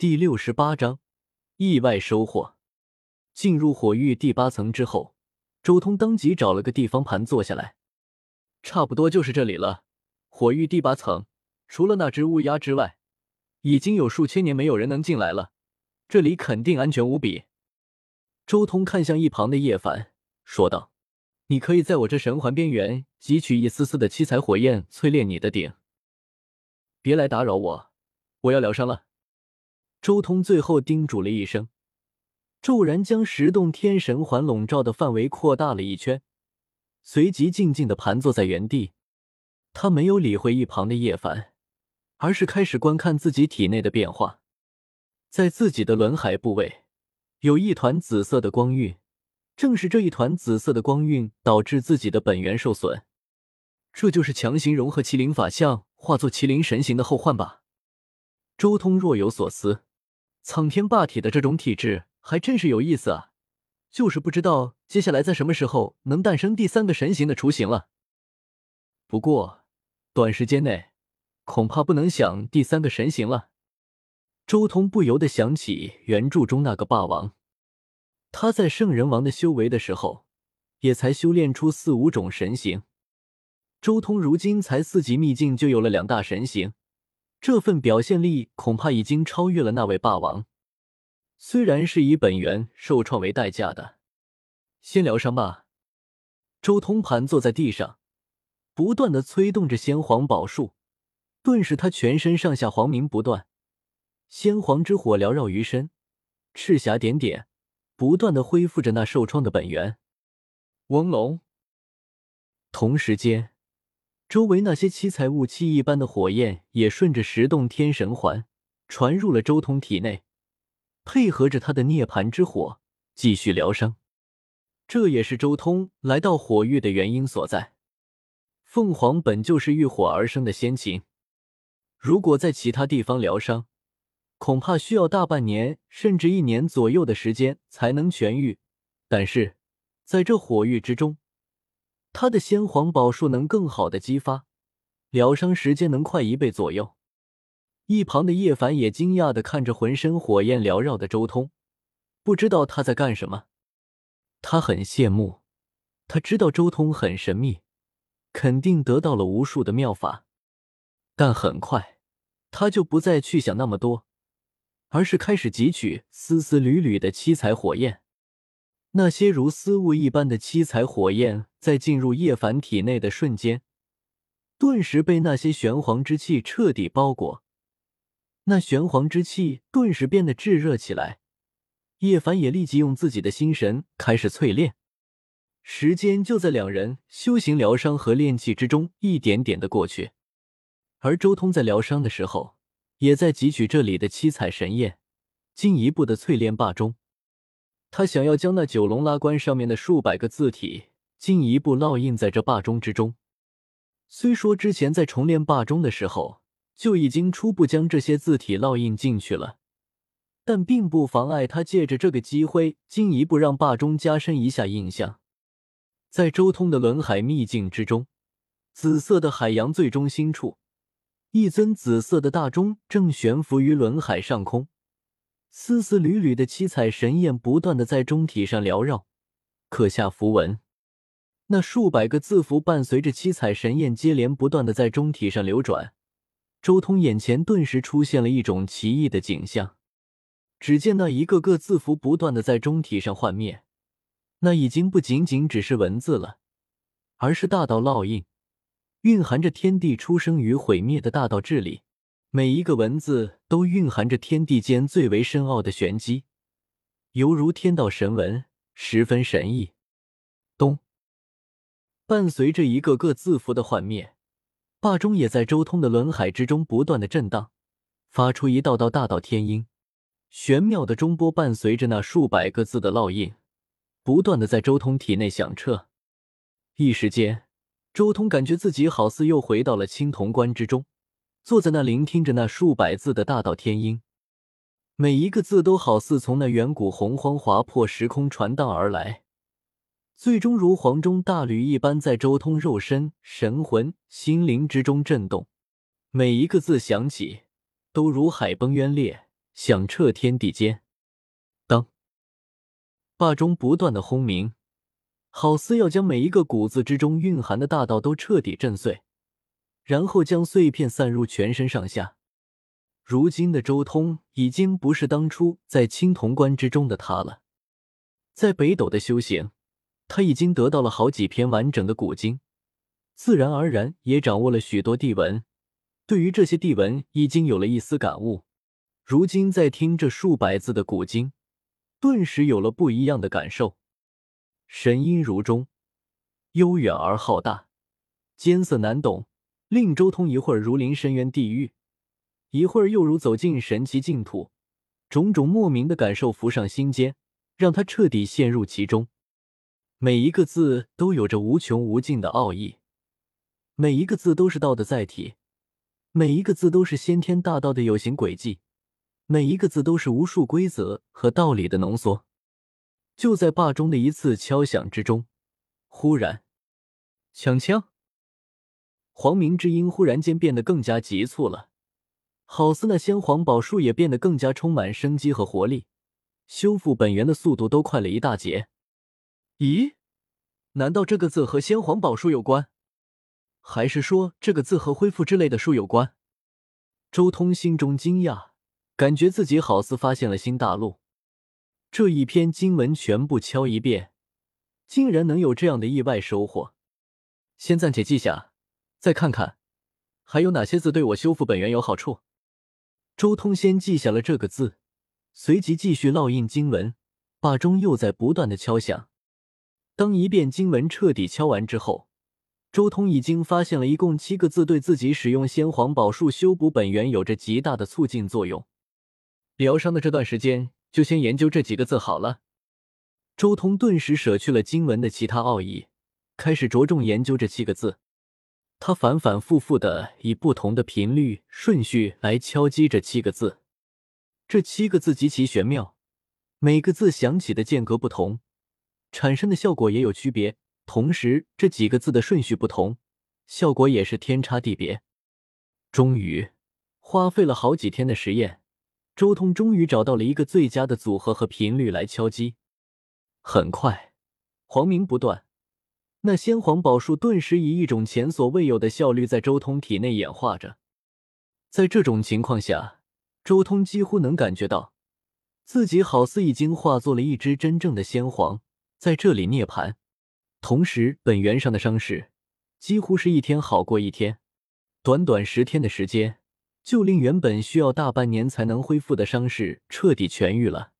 第六十八章意外收获。进入火域第八层之后，周通当即找了个地方盘坐下来。差不多就是这里了。火域第八层，除了那只乌鸦之外，已经有数千年没有人能进来了。这里肯定安全无比。周通看向一旁的叶凡，说道：“你可以在我这神环边缘汲取一丝丝的七彩火焰，淬炼你的鼎。别来打扰我，我要疗伤了。”周通最后叮嘱了一声，骤然将十洞天神环笼罩的范围扩大了一圈，随即静静的盘坐在原地。他没有理会一旁的叶凡，而是开始观看自己体内的变化，在自己的轮海部位。有一团紫色的光晕，正是这一团紫色的光晕导致自己的本源受损。这就是强行融合麒麟法相，化作麒麟神形的后患吧？周通若有所思，苍天霸体的这种体质还真是有意思啊！就是不知道接下来在什么时候能诞生第三个神形的雏形了。不过，短时间内恐怕不能想第三个神形了。周通不由得想起原著中那个霸王，他在圣人王的修为的时候，也才修炼出四五种神形。周通如今才四级秘境就有了两大神形，这份表现力恐怕已经超越了那位霸王。虽然是以本源受创为代价的，先疗伤吧。周通盘坐在地上，不断的催动着先皇宝术，顿时他全身上下黄明不断。先皇之火缭绕于身，赤霞点点，不断的恢复着那受创的本源。翁龙。同时间，周围那些七彩雾气一般的火焰也顺着十洞天神环传入了周通体内，配合着他的涅槃之火，继续疗伤。这也是周通来到火域的原因所在。凤凰本就是遇火而生的仙禽，如果在其他地方疗伤，恐怕需要大半年甚至一年左右的时间才能痊愈，但是在这火域之中，他的先皇宝术能更好的激发，疗伤时间能快一倍左右。一旁的叶凡也惊讶的看着浑身火焰缭绕的周通，不知道他在干什么。他很羡慕，他知道周通很神秘，肯定得到了无数的妙法，但很快他就不再去想那么多。而是开始汲取丝丝缕缕的七彩火焰，那些如丝雾一般的七彩火焰，在进入叶凡体内的瞬间，顿时被那些玄黄之气彻底包裹。那玄黄之气顿时变得炙热起来，叶凡也立即用自己的心神开始淬炼。时间就在两人修行疗伤和炼气之中一点点的过去，而周通在疗伤的时候。也在汲取这里的七彩神焰，进一步的淬炼霸中。他想要将那九龙拉棺上面的数百个字体进一步烙印在这霸钟之中。虽说之前在重炼霸钟的时候就已经初步将这些字体烙印进去了，但并不妨碍他借着这个机会进一步让霸钟加深一下印象。在周通的轮海秘境之中，紫色的海洋最中心处。一尊紫色的大钟正悬浮于轮海上空，丝丝缕缕的七彩神焰不断的在钟体上缭绕，刻下符文。那数百个字符伴随着七彩神焰接连不断的在钟体上流转，周通眼前顿时出现了一种奇异的景象。只见那一个个字符不断的在钟体上幻灭，那已经不仅仅只是文字了，而是大道烙印。蕴含着天地出生与毁灭的大道治理，每一个文字都蕴含着天地间最为深奥的玄机，犹如天道神文，十分神异。咚！伴随着一个个字符的幻灭，霸中也在周通的轮海之中不断的震荡，发出一道道大道天音。玄妙的中波伴随着那数百个字的烙印，不断的在周通体内响彻。一时间。周通感觉自己好似又回到了青铜关之中，坐在那聆听着那数百字的大道天音，每一个字都好似从那远古洪荒划破时空传荡而来，最终如黄钟大吕一般在周通肉身、神魂、心灵之中震动。每一个字响起，都如海崩渊裂，响彻天地间。当，坝中不断的轰鸣，好似要将每一个骨子之中蕴含的大道都彻底震碎，然后将碎片散入全身上下。如今的周通已经不是当初在青铜关之中的他了，在北斗的修行，他已经得到了好几篇完整的古经，自然而然也掌握了许多地文，对于这些地文已经有了一丝感悟。如今在听这数百字的古经，顿时有了不一样的感受，神音如钟，悠远而浩大，艰涩难懂，令周通一会儿如临深渊地狱。一会儿又如走进神奇净土，种种莫名的感受浮上心间，让他彻底陷入其中。每一个字都有着无穷无尽的奥义，每一个字都是道的载体，每一个字都是先天大道的有形轨迹，每一个字都是无数规则和道理的浓缩。就在坝中的一次敲响之中，忽然，抢枪，黄明之音忽然间变得更加急促了。好似那先皇宝术也变得更加充满生机和活力，修复本源的速度都快了一大截。咦？难道这个字和先皇宝术有关？还是说这个字和恢复之类的术有关？周通心中惊讶，感觉自己好似发现了新大陆。这一篇经文全部敲一遍，竟然能有这样的意外收获。先暂且记下，再看看还有哪些字对我修复本源有好处。周通先记下了这个字，随即继续烙印经文。坝中又在不断的敲响。当一遍经文彻底敲完之后，周通已经发现了一共七个字对自己使用先皇宝术修补本源有着极大的促进作用。疗伤的这段时间，就先研究这几个字好了。周通顿时舍去了经文的其他奥义，开始着重研究这七个字。他反反复复的以不同的频率顺序来敲击这七个字，这七个字极其玄妙，每个字响起的间隔不同，产生的效果也有区别。同时，这几个字的顺序不同，效果也是天差地别。终于，花费了好几天的实验，周通终于找到了一个最佳的组合和频率来敲击。很快，黄鸣不断。那先皇宝术顿时以一种前所未有的效率在周通体内演化着，在这种情况下，周通几乎能感觉到自己好似已经化作了一只真正的先皇，在这里涅槃。同时，本源上的伤势几乎是一天好过一天，短短十天的时间，就令原本需要大半年才能恢复的伤势彻底痊愈了。